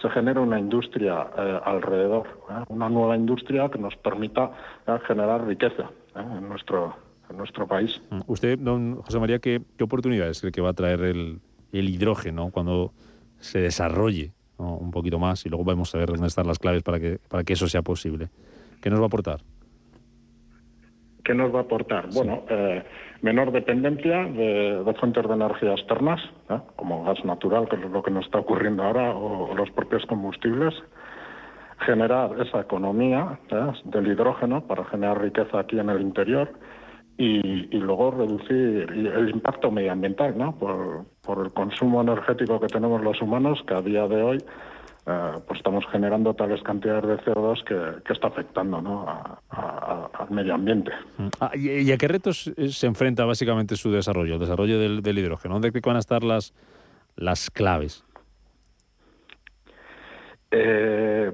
se genera una industria eh, alrededor, ¿eh? una nueva industria que nos permita eh, generar riqueza en nuestro en nuestro país. Mm. Usted, don José María, ¿qué, qué oportunidad es el que va a traer el, el hidrógeno cuando se desarrolle un poquito más y luego vamos a ver dónde están las claves para que, para que eso sea posible? ¿Qué nos va a aportar? ¿Qué nos va a aportar? Bueno, eh, menor dependencia de, fuentes de energía externas, ¿eh? como gas natural, que es lo que nos está ocurriendo ahora, o, los propios combustibles. Generar esa economía ¿eh? del hidrógeno para generar riqueza aquí en el interior y, luego reducir el impacto medioambiental ¿no? por, por el consumo energético que tenemos los humanos, que a día de hoy eh, pues estamos generando tales cantidades de CO2 que, está afectando ¿no? al medio ambiente. Mm. Ah, ¿y, a qué retos se enfrenta básicamente su desarrollo, el desarrollo del, hidrógeno? ¿Dónde van a estar las, las claves? Eh,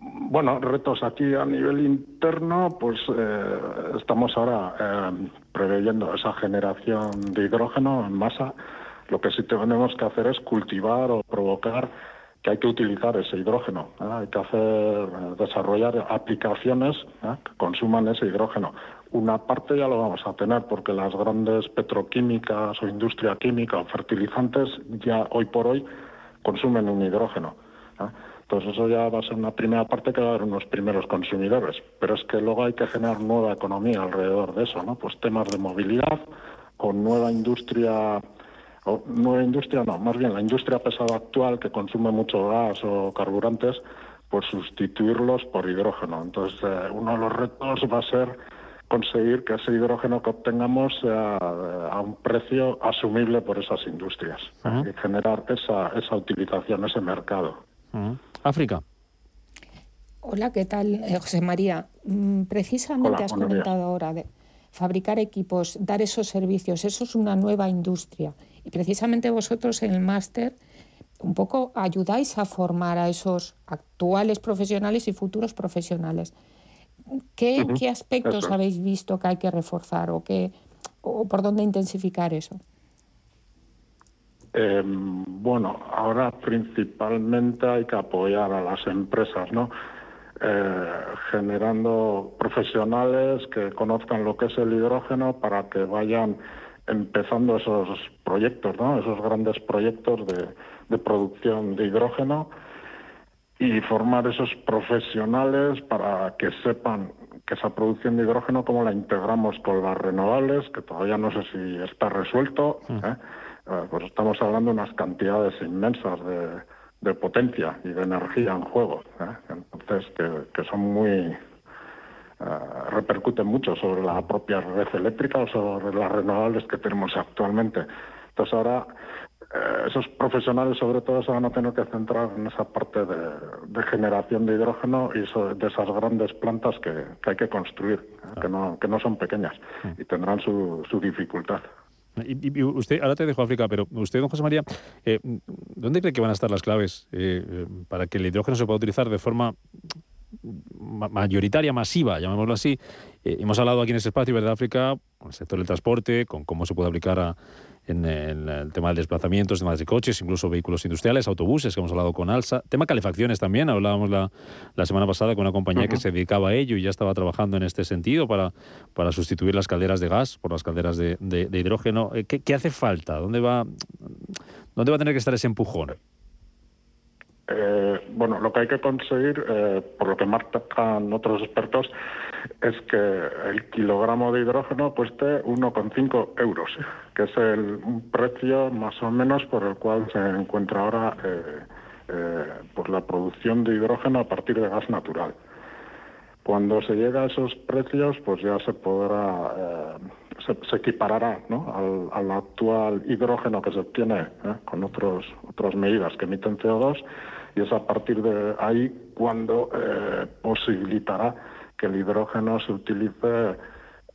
bueno, retos aquí a nivel interno, pues eh, estamos ahora eh, preveyendo esa generación de hidrógeno en masa. Lo que sí tenemos que hacer es cultivar o provocar que hay que utilizar ese hidrógeno. Hay que hacer, desarrollar aplicaciones que consuman ese hidrógeno. Una parte ya lo vamos a tener porque las grandes petroquímicas o industria química o fertilizantes ya hoy por hoy consumen un hidrógeno. Entonces eso ya va a ser una primera parte que va a haber unos primeros consumidores. Pero es que luego hay que generar nueva economía alrededor de eso, ¿no? Pues temas de movilidad, con nueva industria, o nueva industria no, más bien la industria pesada actual que consume mucho gas o carburantes, pues sustituirlos por hidrógeno. Entonces eh, uno de los retos va a ser conseguir que ese hidrógeno que obtengamos sea eh, a un precio asumible por esas industrias y generar esa, esa utilización, ese mercado. África. Hola, ¿qué tal, eh, José María? Mm, precisamente has comentado ahora de fabricar equipos, dar esos servicios, eso es una nueva industria. Y precisamente vosotros en el máster un poco ayudáis a formar a esos actuales profesionales y futuros profesionales. ¿Qué, aspectos habéis visto que hay que reforzar o, qué, o por dónde intensificar eso? Eh, bueno, ahora principalmente hay que apoyar a las empresas, ¿no? Eh, generando profesionales que conozcan lo que es el hidrógeno para que vayan empezando esos proyectos, ¿no? Esos grandes proyectos de, de producción de hidrógeno y formar esos profesionales para que sepan que esa producción de hidrógeno, cómo la integramos con las renovables, que todavía no sé si está resuelto. ¿eh? Eh, pues estamos hablando de unas cantidades inmensas de, potencia y de energía en juego, ¿eh? entonces que, son muy eh, repercuten mucho sobre la propia red eléctrica o sobre las renovables que tenemos actualmente. Entonces ahora esos profesionales sobre todo se van a tener que centrar en esa parte de, generación de hidrógeno y de esas grandes plantas que, hay que construir, que, no, que no son pequeñas y tendrán su, su dificultad. Y, usted, ahora te dejo África, pero usted, don José María, eh, ¿dónde cree que van a estar las claves eh, eh, para que el hidrógeno se pueda utilizar de forma mayoritaria, masiva, llamémoslo así? hemos hablado aquí en ese espacio, ¿verdad, África? Con el sector del transporte, con cómo se puede aplicar a, en el, tema de desplazamientos, temas de coches, incluso vehículos industriales, autobuses, que hemos hablado con Alsa, tema calefacciones también, hablábamos la, la semana pasada con una compañía que se dedicaba a ello y ya estaba trabajando en este sentido para, para sustituir las calderas de gas por las calderas de, de, hidrógeno. Eh, ¿Qué, ¿Qué, hace falta? ¿Dónde va, ¿Dónde va a tener que estar ese empujón? Eh, bueno, lo que hay que conseguir, eh, por lo que marcan otros expertos, es que el kilogramo de hidrógeno cueste 1,5 euros, que es el precio más o menos por el cual se encuentra ahora eh, pues la producción de hidrógeno a partir de gas natural. Cuando se llega a esos precios, pues ya se podrá, se, equiparará al, al, actual hidrógeno que se obtiene con otros, otras medidas que emiten CO2 y es a partir de ahí cuando eh, posibilitará que el hidrógeno se utilice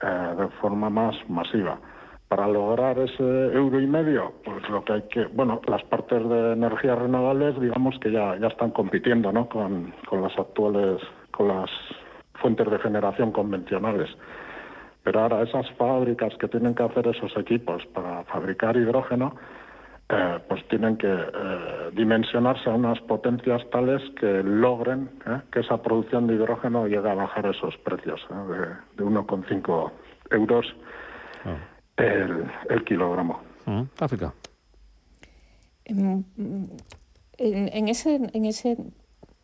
eh, de forma más masiva. Para lograr ese euro y medio, pues lo que hay que, bueno, las partes de energías renovables, digamos que ya, ya están compitiendo, ¿no? Con, con las actuales, con las fuentes de generación convencionales. Pero ahora esas fábricas que tienen que hacer esos equipos para fabricar hidrógeno, eh, pues tienen que eh, dimensionarse a unas potencias tales que logren eh, que esa producción de hidrógeno llegue a bajar esos precios de, 1,5 euros ah. el, kilogramo. Mm, África. En, ese, en ese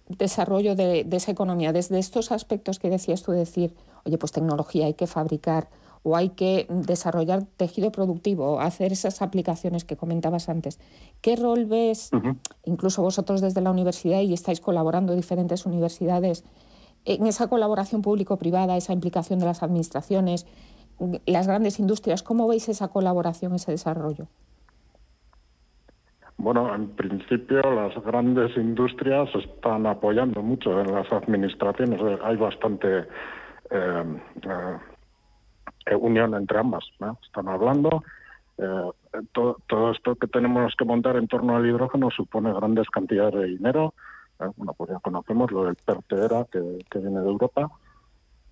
desarrollo de, de esa economía, desde estos aspectos que decías tú, decir, oye, pues tecnología hay que fabricar o hay que desarrollar tejido productivo, hacer esas aplicaciones que comentabas antes. ¿Qué rol ves, incluso vosotros desde la universidad y estáis colaborando diferentes universidades, en esa colaboración público-privada, esa implicación de las administraciones, las grandes industrias? ¿Cómo veis esa colaboración, ese desarrollo? Bueno, en principio las grandes industrias están apoyando mucho en las administraciones. Hay bastante eh, eh, unión entre ambas. Están hablando todo, todo, esto que tenemos que montar en torno al hidrógeno supone grandes cantidades de dinero. bueno, pues ya conocemos lo del PERTERA que, que viene de Europa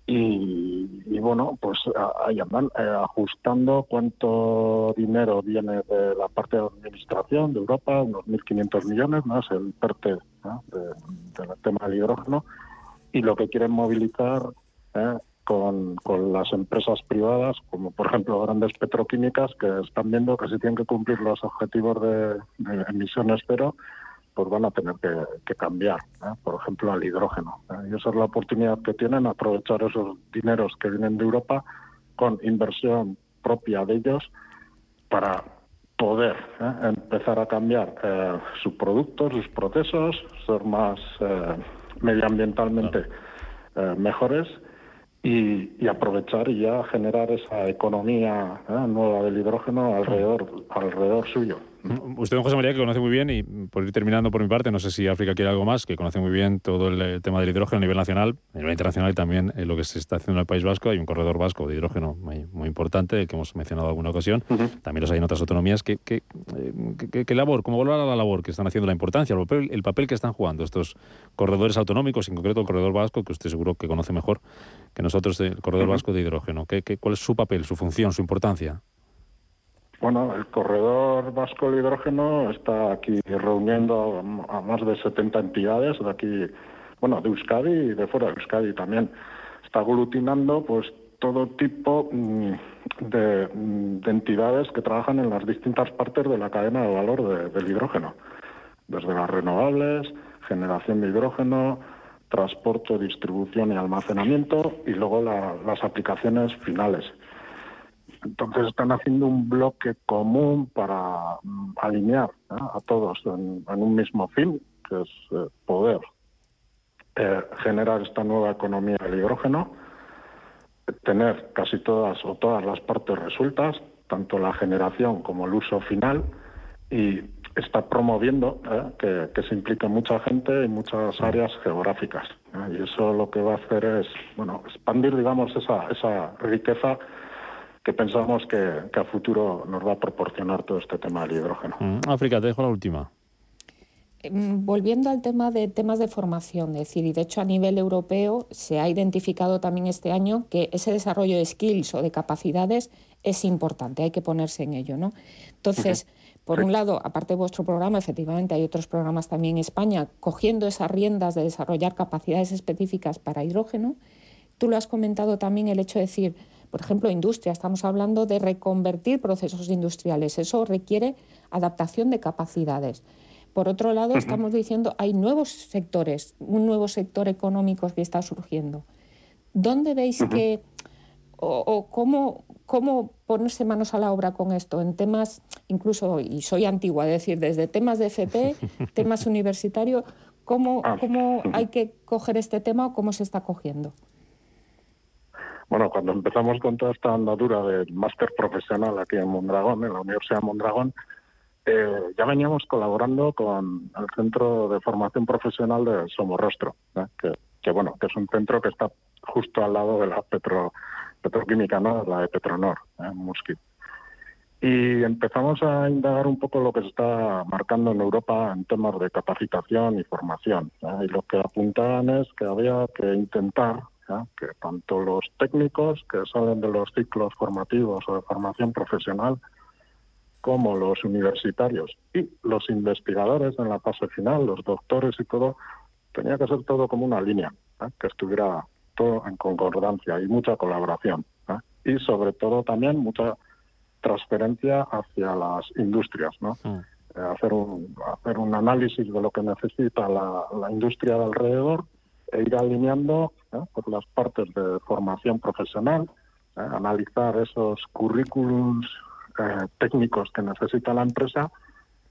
y, bueno, pues ahí andan eh, ajustando cuánto dinero viene de la parte de administración de Europa, unos 1.500 millones, más el PERTE del tema del hidrógeno, y lo que quieren movilizar eh, con, con, las empresas privadas, como por ejemplo grandes petroquímicas, que están viendo que si tienen que cumplir los objetivos de, de emisiones cero, pues van a tener que, cambiar, ¿eh? por ejemplo, al hidrógeno. ¿eh? Y esa es la oportunidad que tienen, aprovechar esos dineros que vienen de Europa con inversión propia de ellos para poder ¿eh? empezar a cambiar sus productos, sus procesos, ser más medioambientalmente mejores y, aprovechar y ya generar esa economía nueva del hidrógeno alrededor, alrededor suyo. Usted, don José María, que conoce muy bien, y por ir terminando por mi parte, no sé si África quiere algo más, que conoce muy bien todo el tema del hidrógeno a nivel nacional, a nivel internacional y también eh, lo que se está haciendo en el País Vasco. Hay un corredor vasco de hidrógeno muy, muy importante, que hemos mencionado en alguna ocasión. También los hay en otras autonomías. ¿Qué, qué, eh, qué, labor, cómo valora la labor que están haciendo, la importancia, el papel, el papel que están jugando estos corredores autonómicos, en concreto el corredor vasco, que usted seguro que conoce mejor que nosotros, el corredor vasco de hidrógeno? ¿Qué, ¿Cuál es su papel, su función, su importancia? Bueno, el corredor vasco de hidrógeno está aquí reuniendo a más de 70 entidades de aquí, bueno, de Euskadi y de fuera de Euskadi también. Está aglutinando pues todo tipo mm, de, entidades que trabajan en las distintas partes de la cadena de valor del hidrógeno, desde las renovables, generación de hidrógeno, transporte, distribución y almacenamiento y luego las aplicaciones finales. Entonces están haciendo un bloque común para mm, alinear a todos en, un mismo fin, que es eh, poder eh, generar esta nueva economía del hidrógeno, tener casi todas o todas las partes resueltas, tanto la generación como el uso final, y está promoviendo eh, que, se implique mucha gente en muchas áreas geográficas. Y eso lo que va a hacer es bueno expandir, digamos, esa, esa riqueza que pensamos que, a futuro nos va a proporcionar todo este tema del hidrógeno. Mm, África, te dejo la última. Em, volviendo al tema de temas de formación, es decir, y de hecho a nivel europeo se ha identificado también este año que ese desarrollo de skills o de capacidades es importante, hay que ponerse en ello, ¿no? Entonces, por un lado, aparte de vuestro programa, efectivamente hay otros programas también en España cogiendo esas riendas de desarrollar capacidades específicas para hidrógeno. Tú lo has comentado también el hecho de decir, por ejemplo, industria, estamos hablando de reconvertir procesos industriales. Eso requiere adaptación de capacidades. Por otro lado, estamos diciendo hay nuevos sectores, un nuevo sector económico que está surgiendo. ¿Dónde veis que, o, cómo, cómo, ponerse manos a la obra con esto en temas, incluso, y soy antigua, es decir, desde temas de FP, temas universitarios, ¿cómo, ah. ¿cómo hay que coger este tema o cómo se está cogiendo? Bueno, cuando empezamos con toda esta andadura del máster profesional aquí en Mondragón, en la Universidad de Mondragón, eh, ya veníamos colaborando con el Centro de Formación Profesional de Somorrostro, ¿eh? que, bueno, que es un centro que está justo al lado de la petro, petroquímica, ¿no? la de Petronor, ¿eh? en Musquit. Y empezamos a indagar un poco lo que se está marcando en Europa en temas de capacitación y formación. Y lo que apuntaban es que había que intentar que tanto los técnicos que salen de los ciclos formativos o de formación profesional, como los universitarios y los investigadores en la fase final, los doctores y todo, tenía que ser todo como una línea, que estuviera todo en concordancia y mucha colaboración. Y sobre todo también mucha transferencia hacia las industrias, ¿no? Eh, hacer, un, hacer un análisis de lo que necesita la, la industria de alrededor e ir alineando por las partes de formación profesional, analizar esos currículums eh, técnicos que necesita la empresa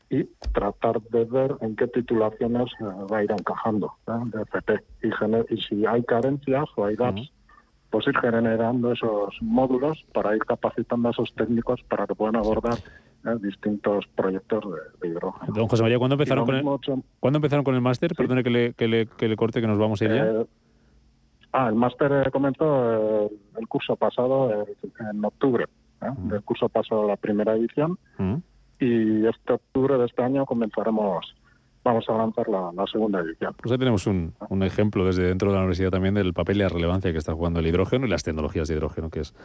y tratar de ver en qué titulaciones eh, va a ir encajando de FP. Y, y, si hay carencias o hay gaps, pues ir generando esos módulos para ir capacitando a esos técnicos para que puedan abordar ¿eh? distintos proyectos de, hidrógeno. Don José María, ¿cuándo empezaron, con el, ¿cuándo empezaron con el máster? Perdone que le, que, le, que le, corte, que nos vamos a ir ya. Eh, ah, el máster comenzó el curso pasado en octubre. El curso pasó la primera edición y este octubre de este año comenzaremos vamos a lanzar la, segunda edición. Pues ahí tenemos un, ejemplo desde dentro de la universidad también del papel y la relevancia que está jugando el hidrógeno y las tecnologías de hidrógeno, que es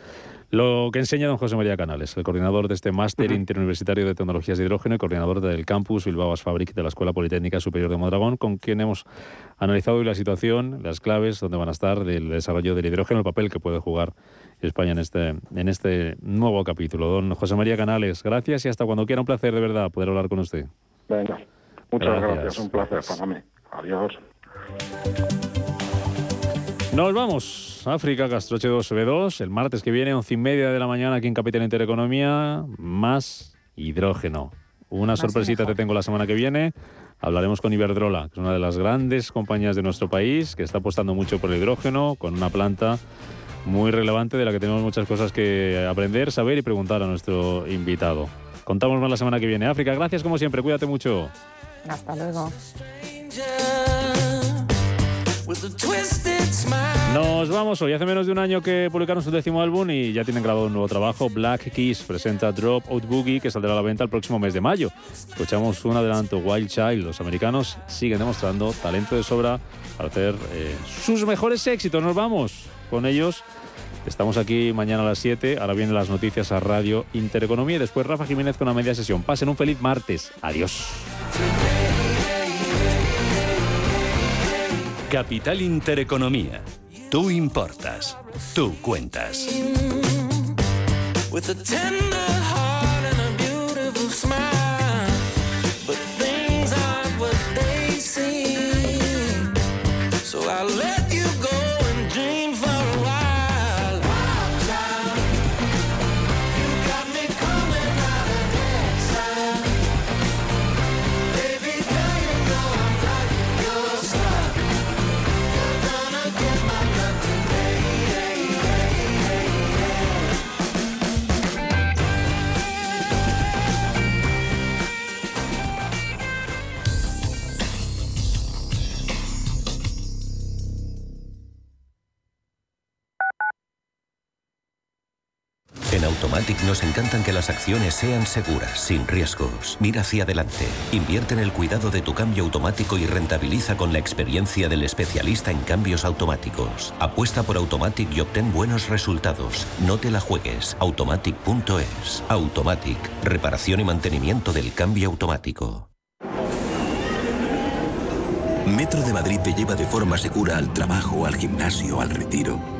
lo que enseña don José María Canales, el coordinador de este máster interuniversitario de tecnologías de hidrógeno y coordinador del campus Bilbao Fabric de la Escuela Politécnica Superior de Mondragón, con quien hemos analizado hoy la situación, las claves, donde van a estar del desarrollo del hidrógeno, el papel que puede jugar España en este, en este nuevo capítulo. Don José María Canales, gracias y hasta cuando quiera. Un placer de verdad poder hablar con usted. Venga. Muchas gracias. un placer para mí. Adiós. Nos vamos. África, Castroche 2B2, el martes que viene, once y media de la mañana aquí en Capital Intereconomía, más hidrógeno. Una sorpresita te tengo la semana que viene. Hablaremos con Iberdrola, que es una de las grandes compañías de nuestro país, que está apostando mucho por el hidrógeno, con una planta muy relevante de la que tenemos muchas cosas que aprender, saber y preguntar a nuestro invitado. Contamos más la semana que viene. África, gracias como siempre, cuídate mucho. Hasta luego. Nos vamos hoy. Hace menos de un año que publicaron su décimo álbum y ya tienen grabado un nuevo trabajo. Black Keys presenta Drop Out Boogie, que saldrá a la venta el próximo mes de mayo. Escuchamos un adelanto, Wild Child. Los americanos siguen demostrando talento de sobra para hacer eh, sus mejores éxitos. Nos vamos con ellos. Estamos aquí mañana a las 7. Ahora vienen las noticias a Radio Intereconomía y después Rafa Jiménez con una media sesión. Pasen un feliz martes. Adiós. Capital Intereconomía. Tú importas. Tú cuentas. Automatic encantan que las acciones sean seguras, sin riesgos. Mira hacia adelante. Invierte en el cuidado de tu cambio automático y rentabiliza con la experiencia del especialista en cambios automáticos. Apuesta por Automatic y obtén buenos resultados. No te la juegues. Automatic.es. Automatic. Reparación y mantenimiento del cambio automático. Metro de Madrid te lleva de forma segura al trabajo, al gimnasio, al retiro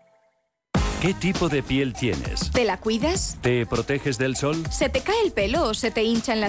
¿Qué tipo de piel tienes? ¿Te la cuidas? ¿Te proteges del sol? ¿Se te cae el pelo o se te hinchan las